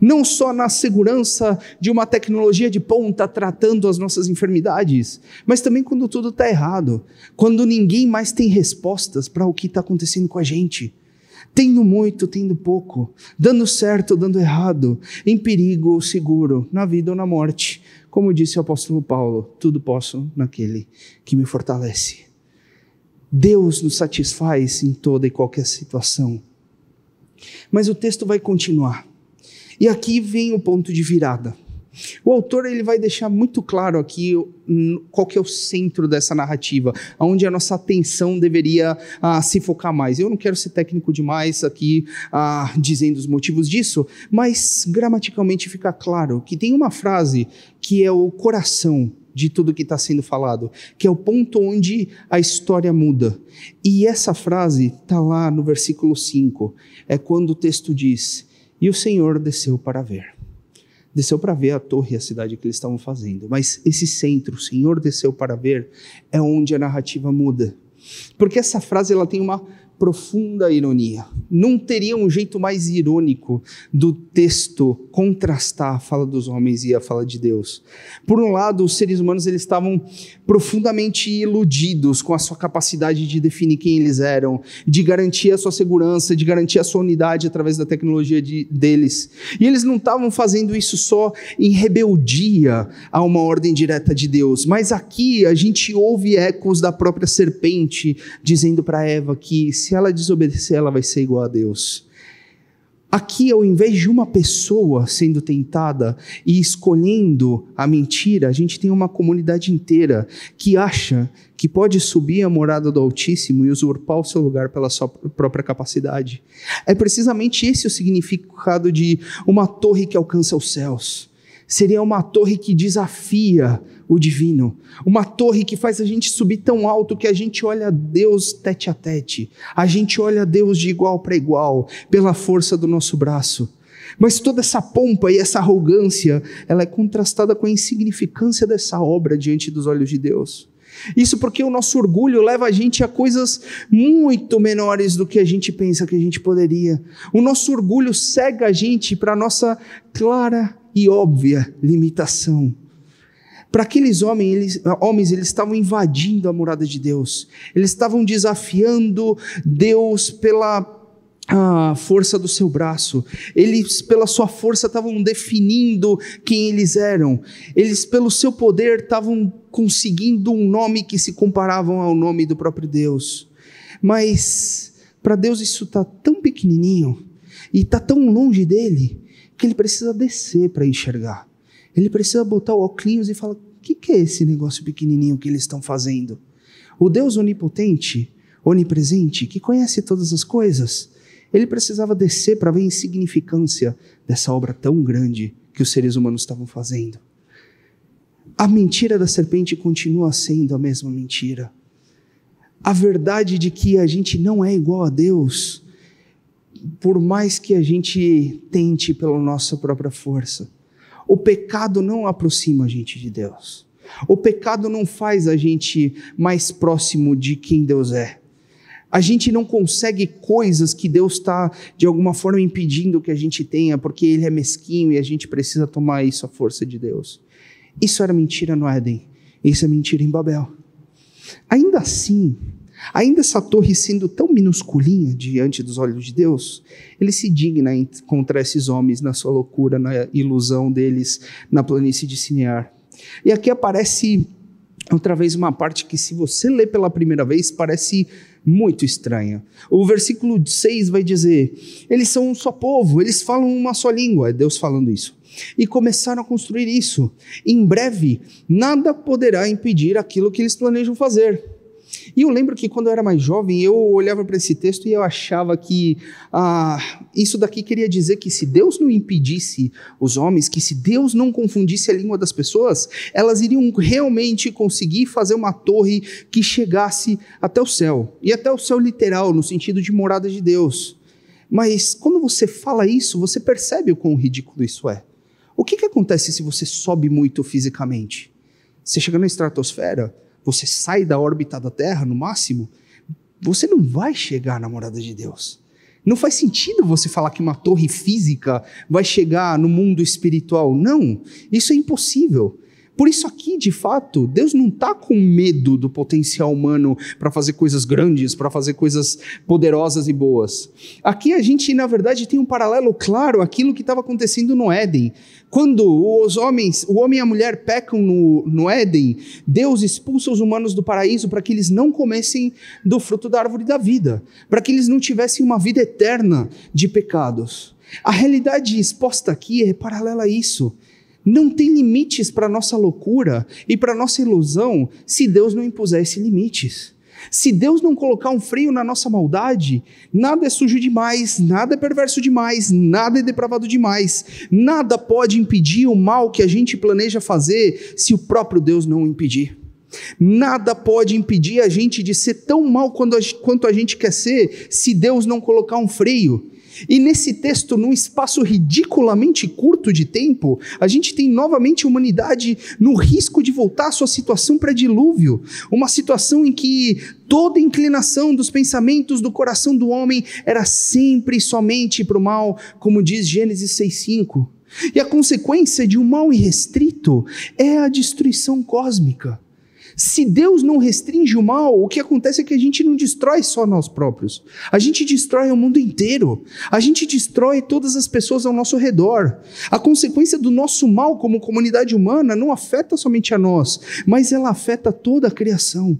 Não só na segurança de uma tecnologia de ponta tratando as nossas enfermidades, mas também quando tudo está errado, quando ninguém mais tem respostas para o que está acontecendo com a gente tendo muito, tendo pouco, dando certo, dando errado, em perigo ou seguro, na vida ou na morte. Como disse o apóstolo Paulo, tudo posso naquele que me fortalece. Deus nos satisfaz em toda e qualquer situação. Mas o texto vai continuar. E aqui vem o ponto de virada. O autor ele vai deixar muito claro aqui qual que é o centro dessa narrativa, onde a nossa atenção deveria ah, se focar mais. Eu não quero ser técnico demais aqui ah, dizendo os motivos disso, mas gramaticalmente fica claro que tem uma frase que é o coração de tudo que está sendo falado, que é o ponto onde a história muda. E essa frase está lá no versículo 5, é quando o texto diz: E o Senhor desceu para ver desceu para ver a torre e a cidade que eles estavam fazendo. Mas esse centro, o Senhor desceu para ver, é onde a narrativa muda. Porque essa frase ela tem uma profunda ironia. Não teria um jeito mais irônico do texto contrastar a fala dos homens e a fala de Deus. Por um lado, os seres humanos eles estavam profundamente iludidos com a sua capacidade de definir quem eles eram, de garantir a sua segurança, de garantir a sua unidade através da tecnologia de, deles. E eles não estavam fazendo isso só em rebeldia a uma ordem direta de Deus, mas aqui a gente ouve ecos da própria serpente dizendo para Eva que se ela desobedecer, ela vai ser igual a Deus. Aqui, ao invés de uma pessoa sendo tentada e escolhendo a mentira, a gente tem uma comunidade inteira que acha que pode subir a morada do Altíssimo e usurpar o seu lugar pela sua própria capacidade. É precisamente esse o significado de uma torre que alcança os céus. Seria uma torre que desafia o divino. Uma torre que faz a gente subir tão alto que a gente olha a Deus tete a tete. A gente olha a Deus de igual para igual, pela força do nosso braço. Mas toda essa pompa e essa arrogância, ela é contrastada com a insignificância dessa obra diante dos olhos de Deus. Isso porque o nosso orgulho leva a gente a coisas muito menores do que a gente pensa que a gente poderia. O nosso orgulho cega a gente para a nossa clara e óbvia limitação. Para aqueles homens eles, homens, eles estavam invadindo a morada de Deus. Eles estavam desafiando Deus pela a força do seu braço. Eles, pela sua força, estavam definindo quem eles eram. Eles, pelo seu poder, estavam conseguindo um nome que se comparavam ao nome do próprio Deus. Mas para Deus isso está tão pequenininho e está tão longe dele que ele precisa descer para enxergar. Ele precisa botar o óculos e falar: o que, que é esse negócio pequenininho que eles estão fazendo? O Deus onipotente, onipresente, que conhece todas as coisas, ele precisava descer para ver a insignificância dessa obra tão grande que os seres humanos estavam fazendo. A mentira da serpente continua sendo a mesma mentira. A verdade de que a gente não é igual a Deus, por mais que a gente tente pela nossa própria força. O pecado não aproxima a gente de Deus. O pecado não faz a gente mais próximo de quem Deus é. A gente não consegue coisas que Deus está, de alguma forma, impedindo que a gente tenha, porque Ele é mesquinho e a gente precisa tomar isso à força de Deus. Isso era mentira no Éden. Isso é mentira em Babel. Ainda assim, Ainda essa torre sendo tão minusculinha diante dos olhos de Deus, ele se digna encontrar esses homens na sua loucura, na ilusão deles na planície de Sinear. E aqui aparece outra vez uma parte que, se você lê pela primeira vez, parece muito estranha. O versículo 6 vai dizer: Eles são um só povo, eles falam uma só língua, é Deus falando isso. E começaram a construir isso. Em breve, nada poderá impedir aquilo que eles planejam fazer. E eu lembro que quando eu era mais jovem, eu olhava para esse texto e eu achava que ah, isso daqui queria dizer que se Deus não impedisse os homens, que se Deus não confundisse a língua das pessoas, elas iriam realmente conseguir fazer uma torre que chegasse até o céu. E até o céu literal, no sentido de morada de Deus. Mas quando você fala isso, você percebe o quão ridículo isso é. O que, que acontece se você sobe muito fisicamente? Você chega na estratosfera, você sai da órbita da Terra, no máximo, você não vai chegar na morada de Deus. Não faz sentido você falar que uma torre física vai chegar no mundo espiritual. Não, isso é impossível. Por isso, aqui, de fato, Deus não está com medo do potencial humano para fazer coisas grandes, para fazer coisas poderosas e boas. Aqui a gente, na verdade, tem um paralelo claro àquilo que estava acontecendo no Éden. Quando os homens, o homem e a mulher pecam no, no Éden, Deus expulsa os humanos do paraíso para que eles não comessem do fruto da árvore da vida, para que eles não tivessem uma vida eterna de pecados. A realidade exposta aqui é paralela a isso. Não tem limites para a nossa loucura e para a nossa ilusão se Deus não impusesse limites. Se Deus não colocar um freio na nossa maldade, nada é sujo demais, nada é perverso demais, nada é depravado demais, nada pode impedir o mal que a gente planeja fazer se o próprio Deus não o impedir. Nada pode impedir a gente de ser tão mal quanto a gente quer ser se Deus não colocar um freio. E nesse texto, num espaço ridiculamente curto de tempo, a gente tem novamente a humanidade no risco de voltar à sua situação pré-dilúvio, uma situação em que toda inclinação dos pensamentos do coração do homem era sempre e somente para o mal, como diz Gênesis 6,5. E a consequência de um mal irrestrito é a destruição cósmica. Se Deus não restringe o mal, o que acontece é que a gente não destrói só nós próprios. A gente destrói o mundo inteiro. A gente destrói todas as pessoas ao nosso redor. A consequência do nosso mal como comunidade humana não afeta somente a nós, mas ela afeta toda a criação.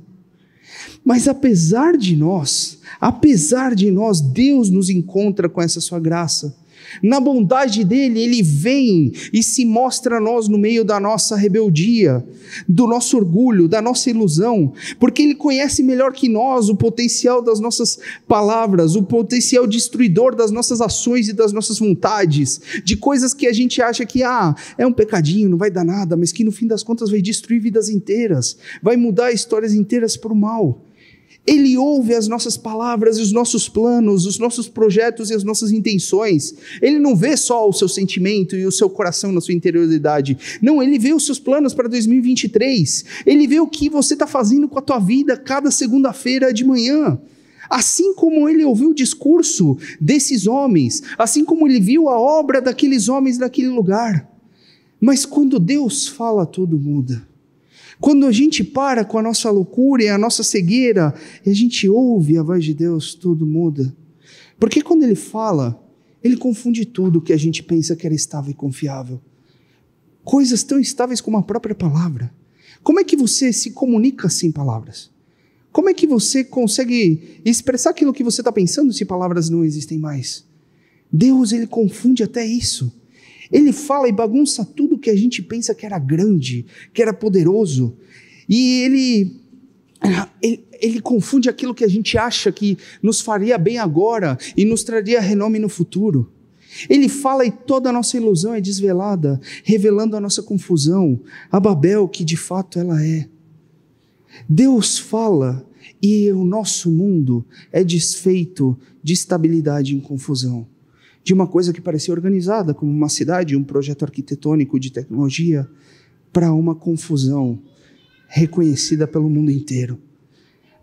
Mas apesar de nós, apesar de nós, Deus nos encontra com essa sua graça. Na bondade dele, ele vem e se mostra a nós no meio da nossa rebeldia, do nosso orgulho, da nossa ilusão, porque ele conhece melhor que nós o potencial das nossas palavras, o potencial destruidor das nossas ações e das nossas vontades, de coisas que a gente acha que ah, é um pecadinho, não vai dar nada, mas que no fim das contas vai destruir vidas inteiras, vai mudar histórias inteiras para o mal. Ele ouve as nossas palavras e os nossos planos, os nossos projetos e as nossas intenções. Ele não vê só o seu sentimento e o seu coração na sua interioridade. Não, ele vê os seus planos para 2023. Ele vê o que você está fazendo com a tua vida cada segunda-feira de manhã. Assim como ele ouviu o discurso desses homens, assim como ele viu a obra daqueles homens naquele lugar. Mas quando Deus fala, tudo muda. Quando a gente para com a nossa loucura e a nossa cegueira, e a gente ouve a voz de Deus, tudo muda. Porque quando ele fala, ele confunde tudo que a gente pensa que era estável e confiável. Coisas tão estáveis como a própria palavra. Como é que você se comunica sem palavras? Como é que você consegue expressar aquilo que você está pensando se palavras não existem mais? Deus, ele confunde até isso. Ele fala e bagunça tudo que a gente pensa que era grande, que era poderoso. E ele, ele, ele, confunde aquilo que a gente acha que nos faria bem agora e nos traria renome no futuro. Ele fala e toda a nossa ilusão é desvelada, revelando a nossa confusão, a Babel que de fato ela é. Deus fala e o nosso mundo é desfeito de estabilidade em confusão de uma coisa que parecia organizada, como uma cidade, um projeto arquitetônico de tecnologia, para uma confusão reconhecida pelo mundo inteiro.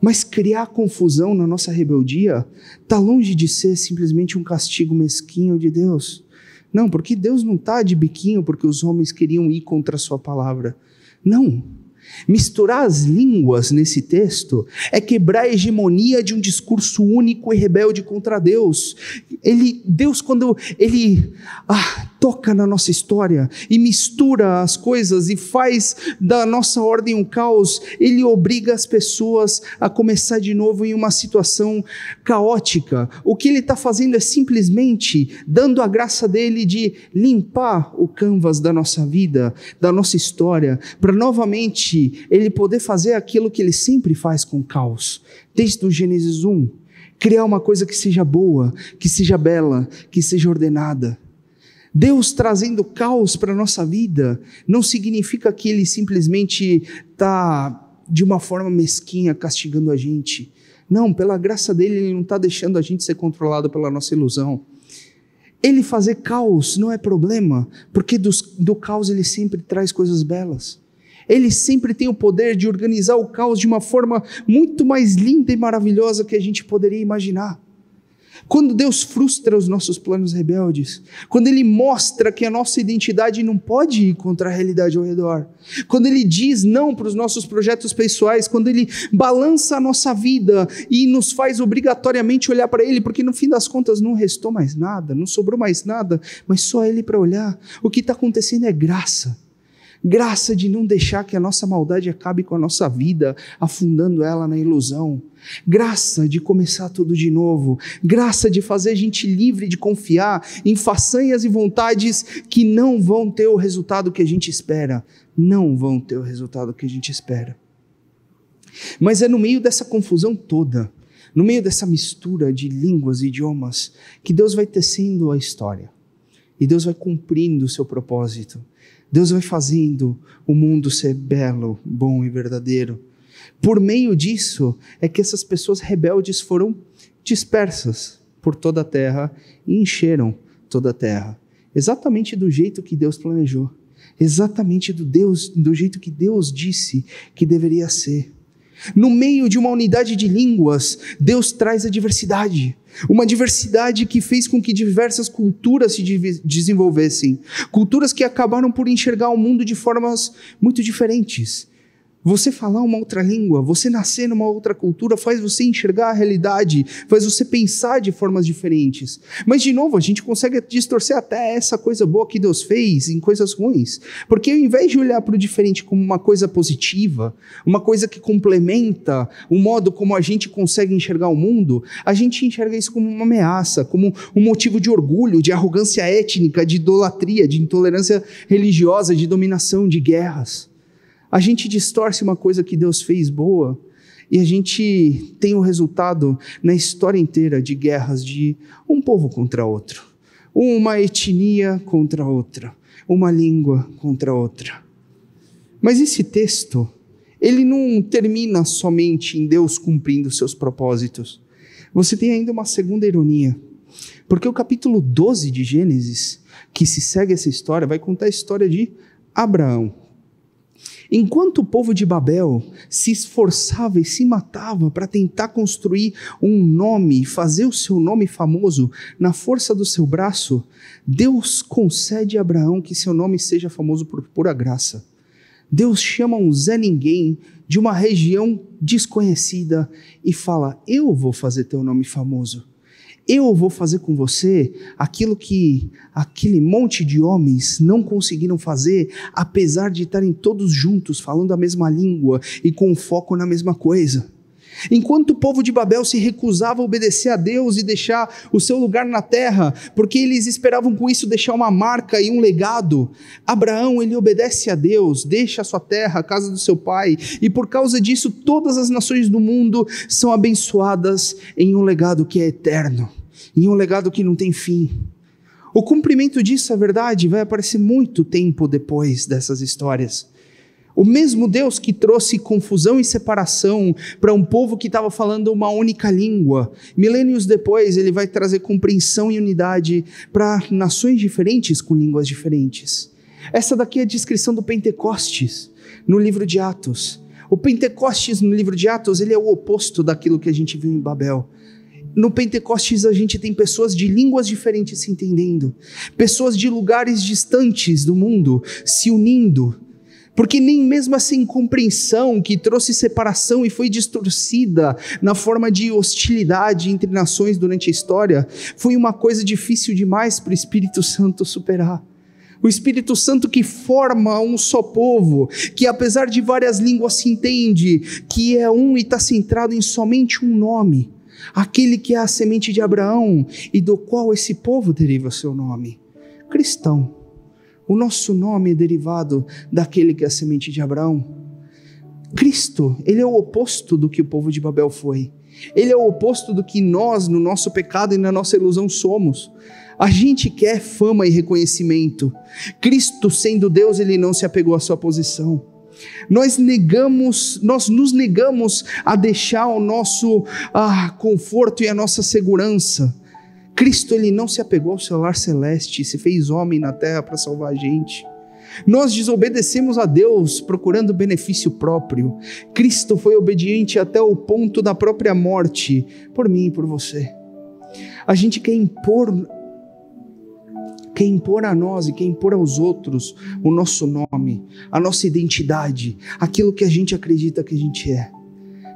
Mas criar confusão na nossa rebeldia está longe de ser simplesmente um castigo mesquinho de Deus. Não, porque Deus não está de biquinho porque os homens queriam ir contra a sua palavra. Não. Misturar as línguas nesse texto é quebrar a hegemonia de um discurso único e rebelde contra Deus. Ele, Deus, quando ele ah, toca na nossa história e mistura as coisas e faz da nossa ordem um caos, ele obriga as pessoas a começar de novo em uma situação caótica. O que ele está fazendo é simplesmente dando a graça dele de limpar o canvas da nossa vida, da nossa história, para novamente ele poder fazer aquilo que ele sempre faz com caos, desde o Gênesis 1 criar uma coisa que seja boa, que seja bela, que seja ordenada. Deus trazendo caos para a nossa vida não significa que Ele simplesmente está de uma forma mesquinha castigando a gente. Não, pela graça dele, Ele não está deixando a gente ser controlado pela nossa ilusão. Ele fazer caos não é problema, porque do, do caos ele sempre traz coisas belas. Ele sempre tem o poder de organizar o caos de uma forma muito mais linda e maravilhosa que a gente poderia imaginar. Quando Deus frustra os nossos planos rebeldes, quando Ele mostra que a nossa identidade não pode ir contra a realidade ao redor, quando Ele diz não para os nossos projetos pessoais, quando Ele balança a nossa vida e nos faz obrigatoriamente olhar para Ele, porque no fim das contas não restou mais nada, não sobrou mais nada, mas só Ele para olhar, o que está acontecendo é graça graça de não deixar que a nossa maldade acabe com a nossa vida, afundando ela na ilusão, graça de começar tudo de novo, graça de fazer a gente livre de confiar em façanhas e vontades que não vão ter o resultado que a gente espera, não vão ter o resultado que a gente espera. Mas é no meio dessa confusão toda, no meio dessa mistura de línguas e idiomas, que Deus vai tecendo a história. E Deus vai cumprindo o seu propósito. Deus vai fazendo o mundo ser belo, bom e verdadeiro. Por meio disso é que essas pessoas rebeldes foram dispersas por toda a terra e encheram toda a terra, exatamente do jeito que Deus planejou, exatamente do Deus, do jeito que Deus disse que deveria ser. No meio de uma unidade de línguas, Deus traz a diversidade. Uma diversidade que fez com que diversas culturas se desenvolvessem. Culturas que acabaram por enxergar o mundo de formas muito diferentes. Você falar uma outra língua, você nascer numa outra cultura, faz você enxergar a realidade, faz você pensar de formas diferentes. Mas, de novo, a gente consegue distorcer até essa coisa boa que Deus fez em coisas ruins. Porque ao invés de olhar para o diferente como uma coisa positiva, uma coisa que complementa o modo como a gente consegue enxergar o mundo, a gente enxerga isso como uma ameaça, como um motivo de orgulho, de arrogância étnica, de idolatria, de intolerância religiosa, de dominação, de guerras. A gente distorce uma coisa que Deus fez boa e a gente tem o resultado na história inteira de guerras de um povo contra outro, uma etnia contra outra, uma língua contra outra. Mas esse texto, ele não termina somente em Deus cumprindo seus propósitos. Você tem ainda uma segunda ironia. Porque o capítulo 12 de Gênesis, que se segue essa história, vai contar a história de Abraão. Enquanto o povo de Babel se esforçava e se matava para tentar construir um nome, fazer o seu nome famoso na força do seu braço, Deus concede a Abraão que seu nome seja famoso por pura graça. Deus chama um Zé Ninguém de uma região desconhecida e fala: Eu vou fazer teu nome famoso eu vou fazer com você aquilo que aquele monte de homens não conseguiram fazer, apesar de estarem todos juntos, falando a mesma língua e com foco na mesma coisa. Enquanto o povo de Babel se recusava a obedecer a Deus e deixar o seu lugar na terra, porque eles esperavam com isso deixar uma marca e um legado, Abraão ele obedece a Deus, deixa a sua terra, a casa do seu pai, e por causa disso todas as nações do mundo são abençoadas em um legado que é eterno, em um legado que não tem fim. O cumprimento disso, é verdade, vai aparecer muito tempo depois dessas histórias. O mesmo Deus que trouxe confusão e separação para um povo que estava falando uma única língua, milênios depois ele vai trazer compreensão e unidade para nações diferentes com línguas diferentes. Essa daqui é a descrição do Pentecostes no livro de Atos. O Pentecostes no livro de Atos ele é o oposto daquilo que a gente viu em Babel. No Pentecostes a gente tem pessoas de línguas diferentes se entendendo, pessoas de lugares distantes do mundo se unindo, porque nem mesmo essa incompreensão que trouxe separação e foi distorcida na forma de hostilidade entre nações durante a história, foi uma coisa difícil demais para o Espírito Santo superar. O Espírito Santo que forma um só povo, que apesar de várias línguas se entende, que é um e está centrado em somente um nome, aquele que é a semente de Abraão e do qual esse povo deriva seu nome: cristão. O nosso nome é derivado daquele que é a semente de Abraão. Cristo, ele é o oposto do que o povo de Babel foi. Ele é o oposto do que nós, no nosso pecado e na nossa ilusão, somos. A gente quer fama e reconhecimento. Cristo, sendo Deus, ele não se apegou à sua posição. Nós negamos, nós nos negamos a deixar o nosso ah, conforto e a nossa segurança Cristo ele não se apegou ao seu lar celeste, se fez homem na terra para salvar a gente. Nós desobedecemos a Deus procurando benefício próprio. Cristo foi obediente até o ponto da própria morte por mim e por você. A gente quer impor quer impor a nós e quer impor aos outros o nosso nome, a nossa identidade, aquilo que a gente acredita que a gente é.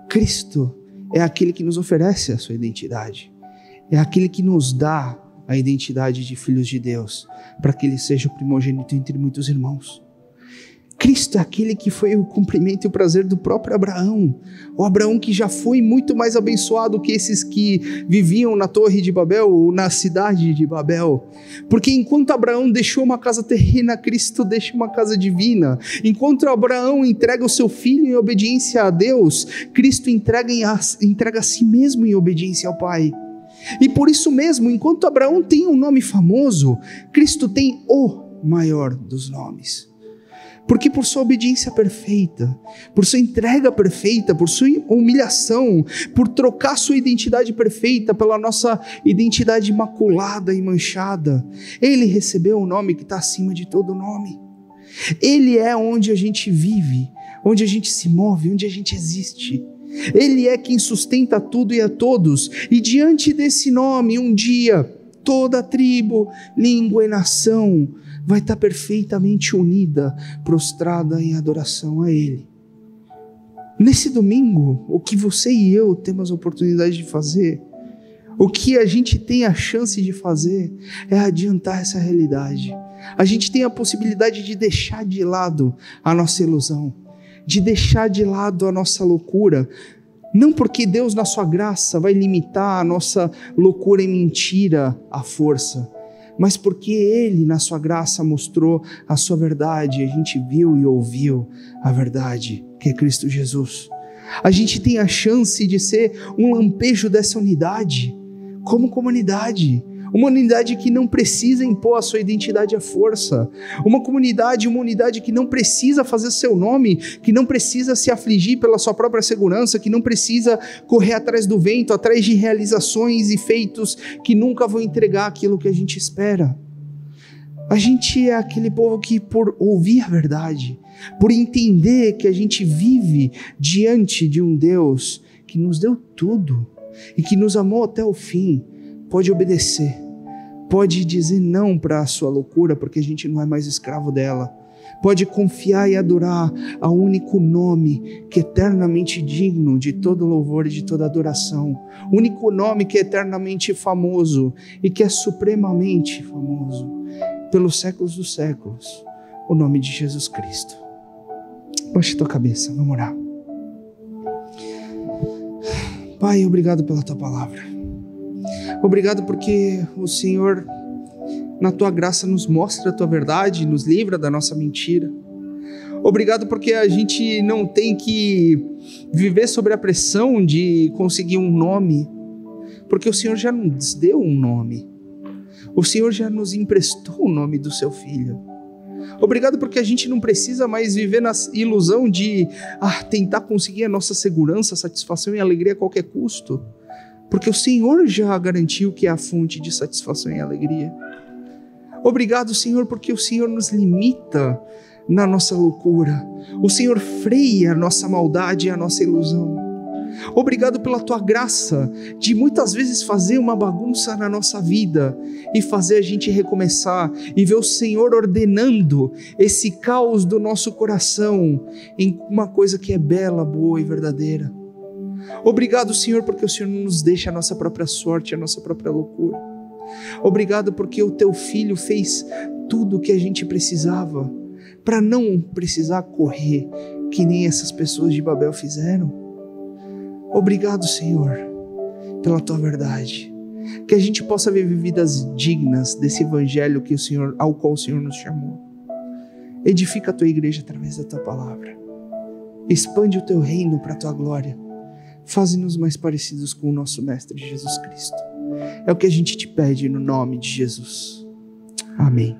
Cristo é aquele que nos oferece a sua identidade, é aquele que nos dá a identidade de filhos de Deus, para que ele seja o primogênito entre muitos irmãos. Cristo é aquele que foi o cumprimento e o prazer do próprio Abraão. O Abraão que já foi muito mais abençoado que esses que viviam na Torre de Babel ou na cidade de Babel. Porque enquanto Abraão deixou uma casa terrena, Cristo deixa uma casa divina. Enquanto Abraão entrega o seu filho em obediência a Deus, Cristo entrega, em a, entrega a si mesmo em obediência ao Pai. E por isso mesmo, enquanto Abraão tem um nome famoso, Cristo tem o maior dos nomes. Porque por sua obediência perfeita, por sua entrega perfeita, por sua humilhação, por trocar sua identidade perfeita pela nossa identidade imaculada e manchada, ele recebeu o um nome que está acima de todo nome. Ele é onde a gente vive, onde a gente se move, onde a gente existe. Ele é quem sustenta tudo e a todos, e diante desse nome, um dia, toda tribo, língua e nação vai estar perfeitamente unida, prostrada em adoração a Ele. Nesse domingo, o que você e eu temos a oportunidade de fazer, o que a gente tem a chance de fazer, é adiantar essa realidade. A gente tem a possibilidade de deixar de lado a nossa ilusão, de deixar de lado a nossa loucura, não porque Deus, na sua graça, vai limitar a nossa loucura e mentira à força, mas porque Ele, na Sua graça, mostrou a Sua verdade, a gente viu e ouviu a verdade, que é Cristo Jesus. A gente tem a chance de ser um lampejo dessa unidade, como comunidade. Uma unidade que não precisa impor a sua identidade à força. Uma comunidade, uma unidade que não precisa fazer seu nome, que não precisa se afligir pela sua própria segurança, que não precisa correr atrás do vento, atrás de realizações e feitos que nunca vão entregar aquilo que a gente espera. A gente é aquele povo que, por ouvir a verdade, por entender que a gente vive diante de um Deus que nos deu tudo e que nos amou até o fim, pode obedecer, pode dizer não para a sua loucura, porque a gente não é mais escravo dela. Pode confiar e adorar ao único nome que é eternamente digno de todo louvor e de toda adoração. O único nome que é eternamente famoso e que é supremamente famoso pelos séculos dos séculos. O nome de Jesus Cristo. Baixe tua cabeça, vamos orar. Pai, obrigado pela tua palavra. Obrigado porque o Senhor, na tua graça, nos mostra a tua verdade, nos livra da nossa mentira. Obrigado porque a gente não tem que viver sobre a pressão de conseguir um nome, porque o Senhor já nos deu um nome. O Senhor já nos emprestou o nome do seu filho. Obrigado porque a gente não precisa mais viver na ilusão de ah, tentar conseguir a nossa segurança, satisfação e alegria a qualquer custo porque o Senhor já garantiu que é a fonte de satisfação e alegria. Obrigado, Senhor, porque o Senhor nos limita na nossa loucura. O Senhor freia a nossa maldade e a nossa ilusão. Obrigado pela tua graça de muitas vezes fazer uma bagunça na nossa vida e fazer a gente recomeçar e ver o Senhor ordenando esse caos do nosso coração em uma coisa que é bela, boa e verdadeira. Obrigado, Senhor, porque o Senhor não nos deixa a nossa própria sorte, a nossa própria loucura. Obrigado porque o teu filho fez tudo o que a gente precisava para não precisar correr que nem essas pessoas de Babel fizeram. Obrigado, Senhor, pela tua verdade. Que a gente possa viver vidas dignas desse evangelho que o Senhor, ao qual o Senhor nos chamou. Edifica a tua igreja através da tua palavra. Expande o teu reino para a tua glória Faze-nos mais parecidos com o nosso Mestre Jesus Cristo. É o que a gente te pede no nome de Jesus. Amém.